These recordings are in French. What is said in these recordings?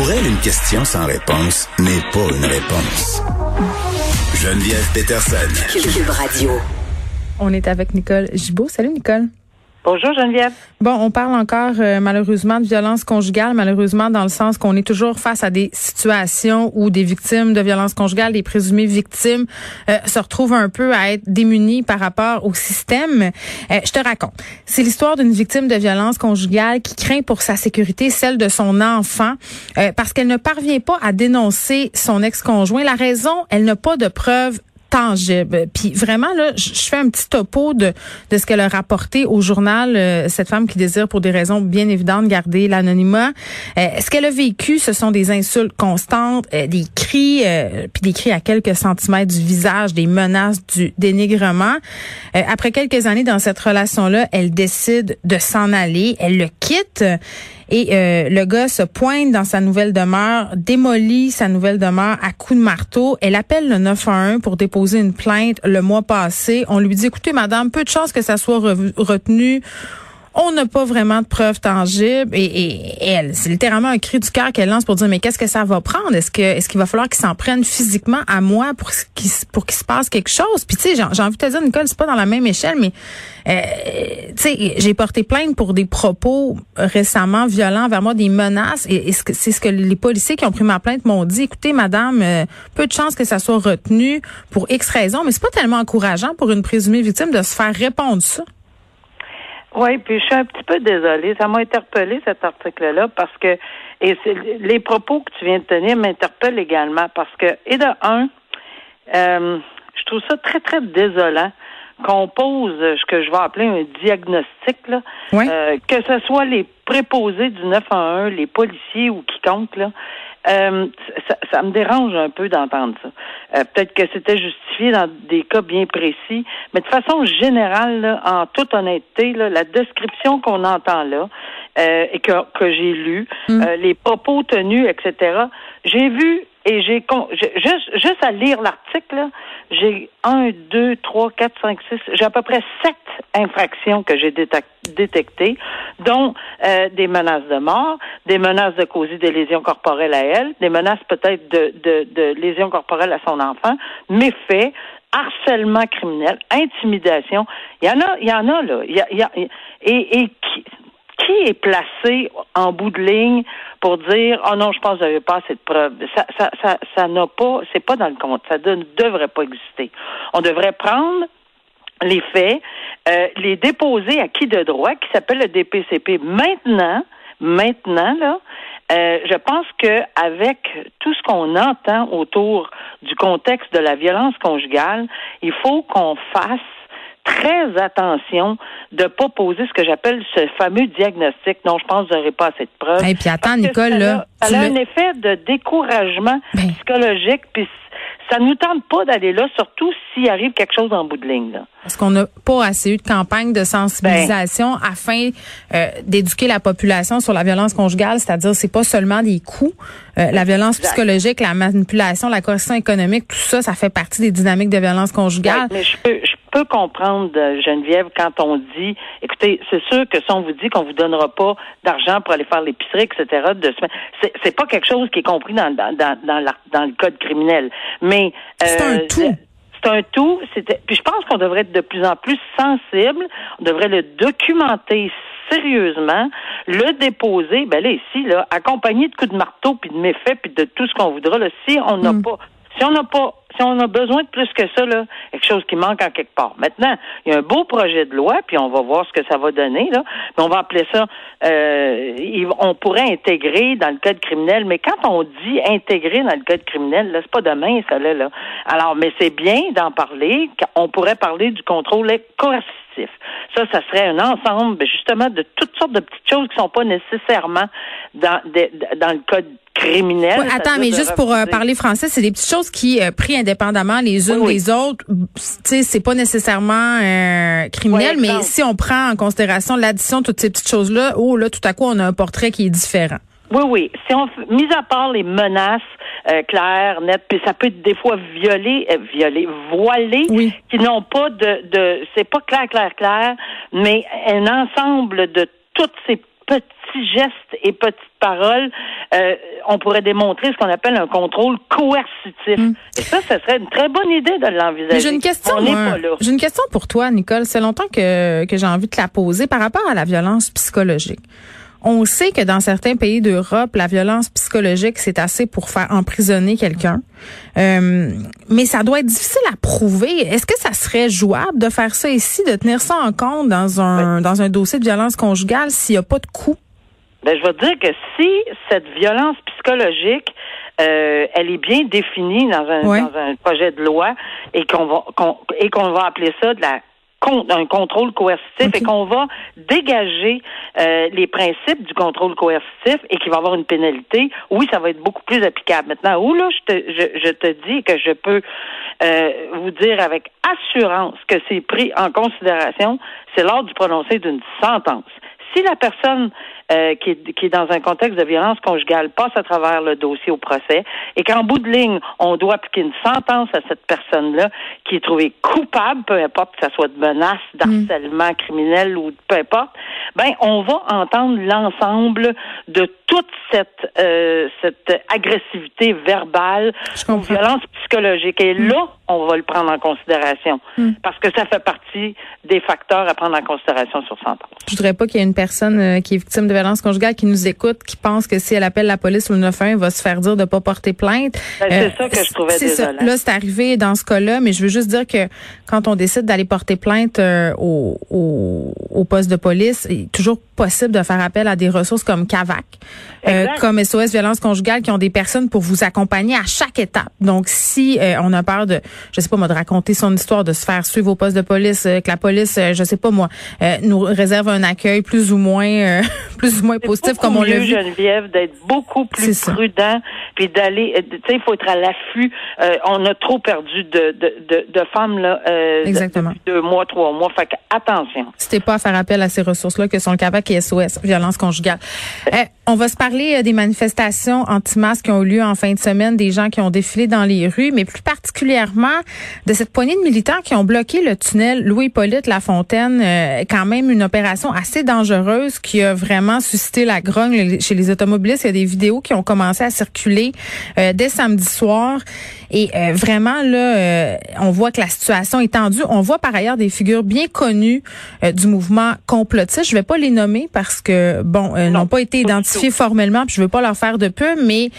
Pour elle, une question sans réponse n'est pas une réponse. Geneviève Peterson. Cube Radio. On est avec Nicole Gibault. Salut Nicole. Bonjour Geneviève. Bon, on parle encore euh, malheureusement de violence conjugale, malheureusement dans le sens qu'on est toujours face à des situations où des victimes de violence conjugale, des présumées victimes, euh, se retrouvent un peu à être démunies par rapport au système. Euh, je te raconte. C'est l'histoire d'une victime de violence conjugale qui craint pour sa sécurité, celle de son enfant, parce qu'elle ne parvient pas à dénoncer son ex-conjoint. La raison, elle n'a pas de preuves tangible. Puis vraiment là, je fais un petit topo de de ce qu'elle a rapporté au journal euh, cette femme qui désire pour des raisons bien évidentes garder l'anonymat. Euh, ce qu'elle a vécu, ce sont des insultes constantes, euh, des cris puis des cris à quelques centimètres du visage, des menaces, du dénigrement. après quelques années dans cette relation là, elle décide de s'en aller, elle le quitte et euh, le gars se pointe dans sa nouvelle demeure, démolit sa nouvelle demeure à coups de marteau. Elle appelle le 911 pour déposer une plainte le mois passé. On lui dit, écoutez, madame, peu de chances que ça soit retenu on n'a pas vraiment de preuves tangibles et, elle, c'est littéralement un cri du cœur qu'elle lance pour dire mais qu'est-ce que ça va prendre? Est-ce que est-ce qu'il va falloir qu'ils s'en prennent physiquement à moi pour qu'il pour qu'il se passe quelque chose? Puis tu sais, j'ai envie de te dire Nicole, c'est pas dans la même échelle mais euh, tu sais, j'ai porté plainte pour des propos récemment violents vers moi, des menaces et, c'est ce que les policiers qui ont pris ma plainte m'ont dit. Écoutez madame, euh, peu de chances que ça soit retenu pour X raisons, mais c'est pas tellement encourageant pour une présumée victime de se faire répondre ça. Oui, puis je suis un petit peu désolée. Ça m'a interpellé cet article-là parce que et les propos que tu viens de tenir m'interpellent également parce que et de un, euh, je trouve ça très très désolant qu'on pose ce que je vais appeler un diagnostic là, euh, que ce soit les préposés du 911, les policiers ou quiconque là, euh, ça, ça, me dérange un peu d'entendre ça. Euh, peut-être que c'était justifié dans des cas bien précis, mais de façon générale, en toute honnêteté, la description qu'on entend là euh, et que, que j'ai lu, mm. les propos tenus, etc. J'ai vu et j'ai juste, juste à lire l'article, j'ai un, deux, trois, quatre, cinq, six, j'ai à peu près sept infractions que j'ai détectées, dont euh, des menaces de mort, des menaces de causer des lésions corporelles à elle, des menaces peut-être de, de, de lésions corporelles à son enfant, méfaits, harcèlement criminel, intimidation. Il y en a, il y en a là. Y a, y a, et, et qui, qui est placé en bout de ligne pour dire oh non, je pense que n'avez pas assez de. Ça, ça, ça, ça n'a pas, c'est pas dans le compte. Ça ne devrait pas exister. On devrait prendre les faits, euh, les déposer à qui de droit, qui s'appelle le DPCP. Maintenant, maintenant là, euh, je pense que avec tout ce qu'on entend autour du contexte de la violence conjugale, il faut qu'on fasse très attention de pas poser ce que j'appelle ce fameux diagnostic. Non, je pense que vous n'aurez pas assez de preuves. Et puis attends, Nicole, là. ça a un effet de découragement ben. psychologique, puis ça nous tente pas d'aller là, surtout s'il arrive quelque chose en bout de ligne. Là. Parce qu'on n'a pas assez eu de campagne de sensibilisation ben. afin euh, d'éduquer la population sur la violence conjugale, c'est-à-dire c'est pas seulement des coups, euh, la violence psychologique, la manipulation, la coercition économique, tout ça, ça fait partie des dynamiques de violence conjugale. mais je peux, je peux comprendre Geneviève quand on dit, écoutez, c'est sûr que si on vous dit qu'on vous donnera pas d'argent pour aller faire l'épicerie, etc. De c'est, c'est pas quelque chose qui est compris dans dans dans, dans, dans le code criminel, mais c'est un euh, tout c'est un tout. C'était, puis je pense qu'on devrait être de plus en plus sensible. On devrait le documenter sérieusement, le déposer. Ben là ici, là, accompagné de coups de marteau puis de méfaits puis de tout ce qu'on voudra. Là, si on n'a mm. pas, si on n'a pas si on a besoin de plus que ça, là, quelque chose qui manque en quelque part. Maintenant, il y a un beau projet de loi, puis on va voir ce que ça va donner, là. Mais on va appeler ça euh, on pourrait intégrer dans le code criminel, mais quand on dit intégrer dans le code criminel, là, c'est pas demain, ça là, là. Alors, mais c'est bien d'en parler. On pourrait parler du contrôle coercitif. Ça, ça serait un ensemble, ben, justement, de toutes sortes de petites choses qui sont pas nécessairement dans, dans le code criminel. attends, mais juste pour euh, parler français, c'est des petites choses qui, euh, pris indépendamment les unes des autres, tu sais, c'est pas nécessairement euh, criminel, mais si on prend en considération l'addition de toutes ces petites choses-là, oh là, tout à coup, on a un portrait qui est différent. Oui, oui. Si on, mis à part les menaces claires, nettes, puis ça peut être des fois violé, violé, voilé, qui n'ont pas de, de c'est pas clair, clair, clair, mais un ensemble de toutes ces petits gestes et petites paroles, euh, on pourrait démontrer ce qu'on appelle un contrôle coercitif. Hmm. Et ça, ce serait une très bonne idée de l'envisager. J'ai une question. J'ai une question pour toi, Nicole. C'est longtemps que, que j'ai envie de te la poser par rapport à la violence psychologique. On sait que dans certains pays d'Europe, la violence psychologique, c'est assez pour faire emprisonner quelqu'un. Euh, mais ça doit être difficile à prouver. Est-ce que ça serait jouable de faire ça ici, de tenir ça en compte dans un, dans un dossier de violence conjugale s'il n'y a pas de coup? Ben, je vais te dire que si cette violence psychologique, euh, elle est bien définie dans un, dans un projet de loi et qu'on va et qu'on va appeler ça de la un contrôle coercitif et qu'on va dégager euh, les principes du contrôle coercitif et qu'il va avoir une pénalité, oui, ça va être beaucoup plus applicable. Maintenant, où là, je te, je, je te dis que je peux euh, vous dire avec assurance que c'est pris en considération, c'est lors du prononcé d'une sentence. Si la personne euh, qui, est, qui est dans un contexte de violence conjugale passe à travers le dossier au procès et qu'en bout de ligne, on doit appliquer une sentence à cette personne-là qui est trouvée coupable, peu importe que ce soit de menace, mm. d'harcèlement criminel ou peu importe, ben on va entendre l'ensemble de toute cette euh, cette agressivité verbale ou violence psychologique. Et mm. là, on va le prendre en considération mm. parce que ça fait partie des facteurs à prendre en considération sur sentence. Je voudrais pas qu'il y ait une personne euh, qui est victime de violence conjugale qui nous écoute, qui pense que si elle appelle la police ou le 91, va se faire dire de pas porter plainte. Ben, c'est euh, ça que je trouvais désolant. Là, c'est arrivé dans ce cas-là, mais je veux juste dire que quand on décide d'aller porter plainte euh, au, au, au, poste de police, toujours possible de faire appel à des ressources comme CAVAC, euh, comme SOS Violence Conjugale, qui ont des personnes pour vous accompagner à chaque étape. Donc, si euh, on a peur de, je sais pas moi, de raconter son histoire, de se faire suivre au poste de police, que la police, je sais pas moi, nous réserve un accueil plus ou moins, plus ou moins positif, comme on l'a vu. Geneviève, d'être beaucoup plus prudent, puis d'aller, tu sais, il faut être à l'affût. on a trop perdu de, de, de, de femmes là, Exactement. deux mois, trois mois. Fait que attention. C'était pas à faire appel à ces ressources-là que sont le CAVAC violence conjugale. Eh, on va se parler euh, des manifestations anti-masques qui ont eu lieu en fin de semaine, des gens qui ont défilé dans les rues, mais plus particulièrement de cette poignée de militants qui ont bloqué le tunnel Louis-Hippolyte Lafontaine. Euh, quand même une opération assez dangereuse qui a vraiment suscité la grogne chez les automobilistes. Il y a des vidéos qui ont commencé à circuler euh, dès samedi soir. Et euh, vraiment, là, on voit que la situation est tendue. On voit par ailleurs des figures bien connues du mouvement complotiste. Je vais pas les nommer parce que, bon, n'ont pas été identifiées formellement, puis je veux pas leur faire de peu, mais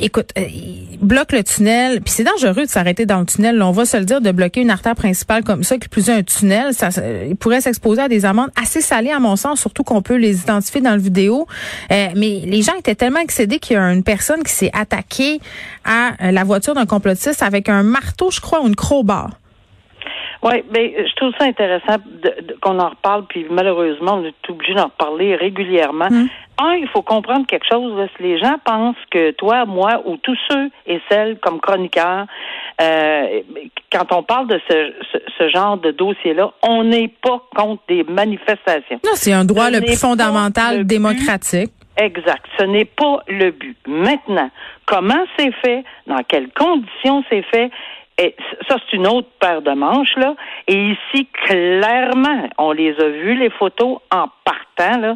écoute, ils bloquent le tunnel, puis c'est dangereux de s'arrêter dans le tunnel. on va se le dire, de bloquer une artère principale comme ça, qui plus un tunnel, ça, il pourrait s'exposer à des amendes assez salées à mon sens, surtout qu'on peut les identifier dans le vidéo. Euh, mais les gens étaient tellement excédés qu'il y a une personne qui s'est attaquée à euh, la voiture d'un complotiste avec un marteau, je crois, ou une crowbar. Oui, mais je trouve ça intéressant qu'on en reparle, puis malheureusement, on est obligé d'en reparler régulièrement. Hum. Un, il faut comprendre quelque chose. Si les gens pensent que toi, moi, ou tous ceux et celles comme chroniqueurs, euh, quand on parle de ce, ce, genre de dossier-là, on n'est pas contre des manifestations. Non, c'est un droit le plus fondamental démocratique. Exact. Ce n'est pas le but. Maintenant, comment c'est fait, dans quelles conditions c'est fait, et ça, c'est une autre paire de manches, là. Et ici, clairement, on les a vus, les photos, en partant, là.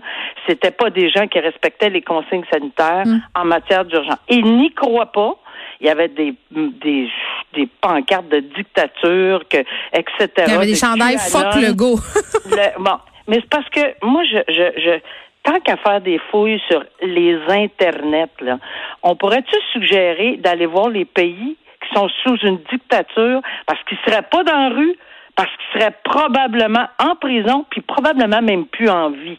C'était pas des gens qui respectaient les consignes sanitaires mm. en matière d'urgence. Ils n'y croient pas. Il y avait des, des, des pancartes de dictature, que, etc. Il y avait des chandails fuck le go. bon. Mais c'est parce que moi, je, je, je tant qu'à faire des fouilles sur les internets, là, on pourrait-tu suggérer d'aller voir les pays sont sous une dictature parce qu'ils seraient pas dans la rue, parce qu'ils seraient probablement en prison, puis probablement même plus en vie.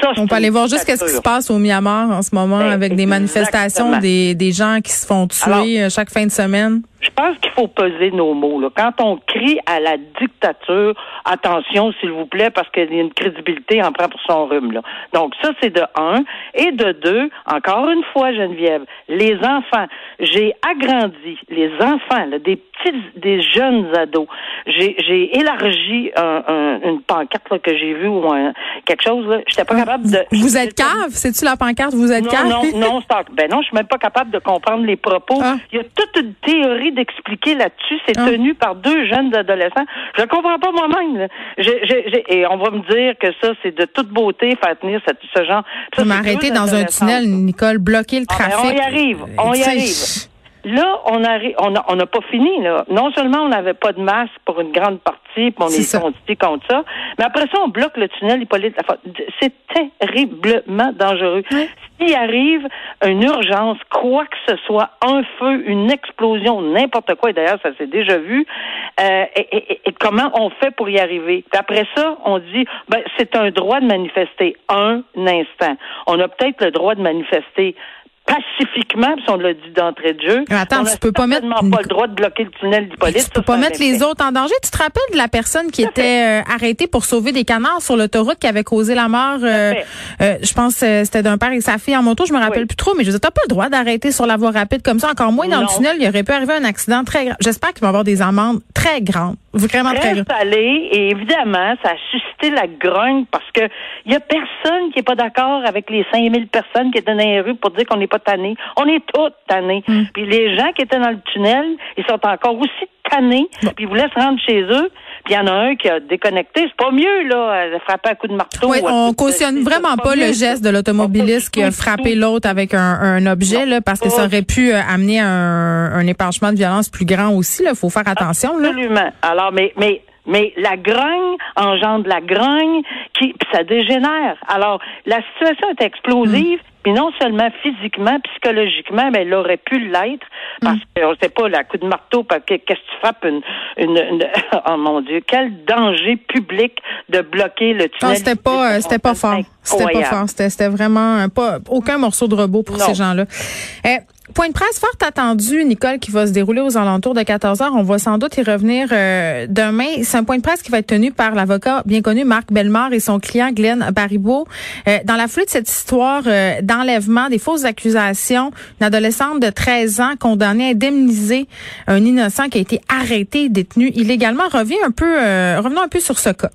Ça, On peut aller voir juste ce qui se passe au Myanmar en ce moment ben, avec des manifestations, des, des gens qui se font tuer euh, chaque fin de semaine. Je pense qu'il faut peser nos mots. Là. Quand on crie à la dictature, attention, s'il vous plaît, parce qu'il y a une crédibilité en prend pour son rhume. Là. Donc, ça, c'est de un. Et de deux, encore une fois, Geneviève, les enfants. J'ai agrandi les enfants, là, des petits, des jeunes ados. J'ai élargi un, une pancarte là, que j'ai vue ou un, quelque chose. Là. J'étais pas capable de. Vous êtes cave? C'est-tu la pancarte? Vous êtes non, cave? Non, non, non, ben non, je suis même pas capable de comprendre les propos. Ah. Il y a toute une théorie d'expliquer là-dessus. C'est ah. tenu par deux jeunes adolescents. Je ne comprends pas moi-même. Et on va me dire que ça, c'est de toute beauté faire tenir ce, genre. Ça, m'arrêter dans un tunnel, Nicole, bloquer le trafic. Ah, on y arrive. On y arrive. Là, on arrive, on n'a on pas fini. Là. Non seulement on n'avait pas de masque pour une grande partie, puis on est, est contre ça, mais après ça, on bloque le tunnel Hippolyte C'est terriblement dangereux. S'il arrive une urgence, quoi que ce soit, un feu, une explosion, n'importe quoi, et d'ailleurs, ça s'est déjà vu, euh, et, comment on fait pour y arriver? Puis après ça, on dit, ben, c'est un droit de manifester un instant. On a peut-être le droit de manifester pacifiquement, si on l'a dit d'entrée de jeu. attends, tu peux pas mettre pas le droit de bloquer le tunnel. Tu peux pas mettre les autres en danger. Tu te rappelles de la personne qui était euh, arrêtée pour sauver des canards sur l'autoroute qui avait causé la mort euh, euh, je pense c'était d'un père et sa fille en moto, je me rappelle plus trop, mais je disais t'as pas le droit d'arrêter sur la voie rapide comme ça, encore moins dans le tunnel, il aurait pu arriver un accident très grave. J'espère qu'il va y avoir des amendes très grandes, vraiment très, grandes. et évidemment, ça a suscité la grogne parce que il y a personne qui est pas d'accord avec les 5000 personnes qui étaient dans les rues pour dire qu'on n'est pas on est tous tannés. Hmm. Puis les gens qui étaient dans le tunnel, ils sont encore aussi tannés. Puis ils voulaient se rendre chez eux. Puis il y en a un qui a déconnecté. C'est pas mieux, là, de frapper un coup de marteau. Oui, on cautionne vraiment pas, le geste de l'automobiliste qui a frappé l'autre avec un, objet, là, parce que ça aurait pu euh, amener un, un épanchement de violence plus grand aussi. Il faut faire attention. Là. Absolument. Alors, mais, mais mais la grogne engendre la grogne, qui ça dégénère. Alors, la situation est explosive. Hmm. Puis non seulement physiquement, psychologiquement, mais elle aurait pu l'être parce mm. qu'on ne sait pas, la coup de marteau, qu'est-ce que tu frappes une, une, oh mon Dieu, quel danger public de bloquer le tunnel. Non, c'était pas, euh, c'était pas fort. C'était pas fort. C'était vraiment pas aucun morceau de robot pour ces gens-là. Eh, Point de presse fort attendu, Nicole, qui va se dérouler aux alentours de 14 heures. On va sans doute y revenir euh, demain. C'est un point de presse qui va être tenu par l'avocat bien connu Marc Bellemare et son client Glenn Baribeau. Euh, dans la foulée de cette histoire euh, d'enlèvement, des fausses accusations, une adolescente de 13 ans condamnée à indemniser un innocent qui a été arrêté détenu illégalement. Un peu, revenons un peu sur ce cas.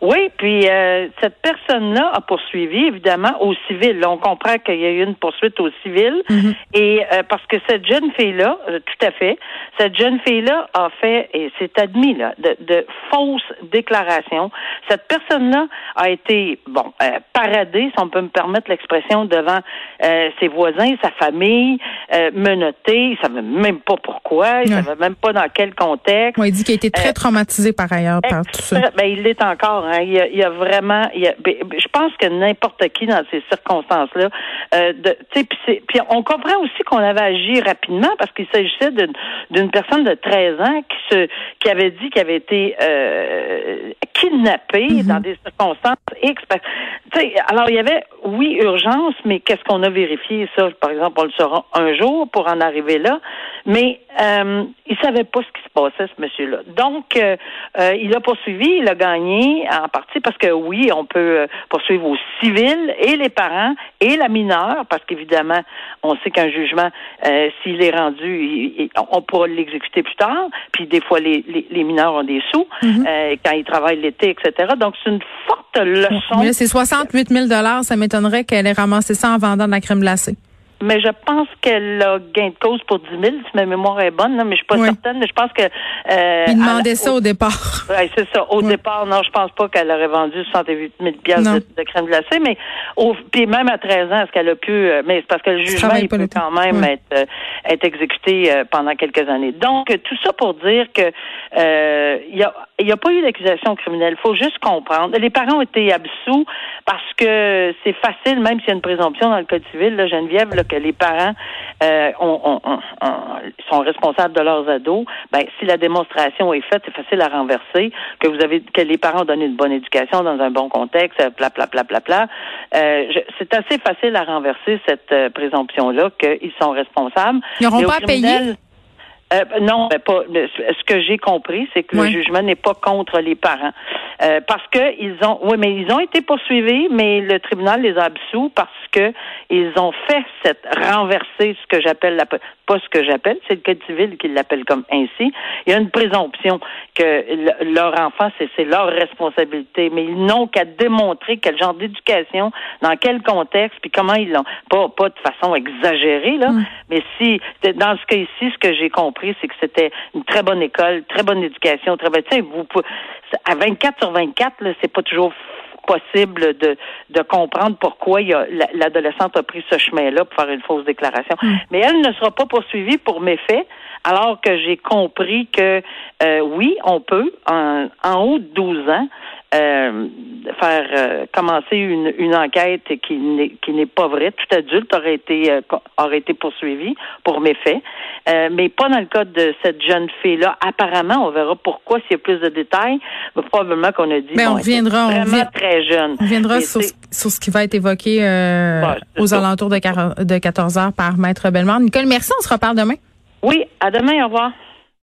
Oui, puis euh, cette personne-là a poursuivi, évidemment, au civil. on comprend qu'il y a eu une poursuite au civil. Mhm. Et euh, parce que cette jeune fille-là, euh, tout à fait, cette jeune fille-là a fait, et c'est admis, là, de, de, fausses déclarations. Cette personne-là a été, bon, paradée, si on peut me permettre l'expression, devant ses voisins, sa famille, menottée. Il savait même pas pourquoi, il savait même pas dans quel contexte. il dit qu'il a été très traumatisé par ailleurs par tout ça. Ben, il l'est encore. Hein. Il, y a, vraiment, ben, je pense que n'importe qui dans ces circonstances-là, euh, puis on comprend aussi qu'on avait agi rapidement parce qu'il s'agissait d'une personne de 13 ans qui se, qui avait dit qu'elle avait été euh, kidnappée mm-hmm. dans des circonstances X. alors il y avait, oui, urgence, mais qu'est-ce qu'on a vérifié? Ça Par exemple, on le saura un jour pour en arriver là, mais euh, il savait pas ce qui se passait ce monsieur-là. Donc, euh, il a poursuivi, il a gagné en partie parce que oui, on peut euh, poursuivre aux civils et les parents et la mineure, parce qu'évidemment, on sait qu'un jugement, euh, s'il est rendu, on pourra l'exécuter plus tard. Puis des fois, les, les, mineurs ont des sous mhm. euh, quand ils travaillent l'été, etc. Donc c'est une forte leçon. Mais c'est 68 000 Ça m'étonnerait qu'elle ait ramassé ça en vendant de la crème glacée mais je pense qu'elle a gain de cause pour 10 000, si ma mémoire est bonne, là, mais je suis pas certaine. Mais je pense que... Euh, Il demandait ça au, départ. Oui, c'est ça. Au départ, non, je pense pas qu'elle aurait vendu 68 000 pièces de, crème glacée, mais au, puis même à 13 ans, est-ce qu'elle a pu... Euh, mais c'est parce que le jugement, il peut quand même être, euh, être exécuté euh, pendant quelques années. Donc, tout ça pour dire que il y a il n'y a pas eu d'accusation criminelle. Il faut juste comprendre. Les parents ont été absous parce que c'est facile, même s'il y a une présomption dans le Code civil, là, Geneviève, que les parents euh, sont responsables de leurs ados. Ben, si la démonstration est faite, c'est facile à renverser. Que vous avez, que les parents ont donné une bonne éducation dans un bon contexte, bla bla bla bla bla. Euh, c'est assez facile à renverser cette euh, présomption-là qu'ils sont responsables. Ils n'auront pas payé. Euh, non, pas. Ce que j'ai compris, c'est que le jugement n'est pas contre les parents, euh, parce que ils ont, oui, mais ils ont été poursuivis, mais le tribunal les a absous parce que ils ont fait cette renverser ce que j'appelle la pas ce que j'appelle, c'est le code civil qui l'appelle comme ainsi. Il y a une présomption que leur enfant c'est leur responsabilité, mais ils n'ont qu'à démontrer quel genre d'éducation, dans quel contexte, puis comment ils l'ont. Pas pas de façon exagérée là, mm. mais si dans ce cas ici, ce que j'ai compris, c'est que c'était une très bonne école, très bonne éducation, très bonne. Vous, à 24 sur 24, là, c'est pas toujours possible de, de comprendre pourquoi l'adolescente a pris ce chemin-là pour faire une fausse déclaration. Mais elle ne sera pas poursuivie pour méfait, alors que j'ai compris que euh, oui, on peut, en, en haut de 12 ans, euh, faire euh, commencer une, une enquête qui n'est qui n'est pas vraie. Tout adulte aurait été euh, aurait été poursuivi pour méfait, euh, mais pas dans le cas de cette jeune fille là. Apparemment, on verra pourquoi s'il y a plus de détails. Mais probablement qu'on a dit. Mais on reviendra. Vraiment très jeune. On reviendra sur, sur, ce qui va être évoqué aux alentours de, de 14 heures par Maître Bellemare. Nicole, merci. On se reparle demain. Oui, à demain. Au revoir.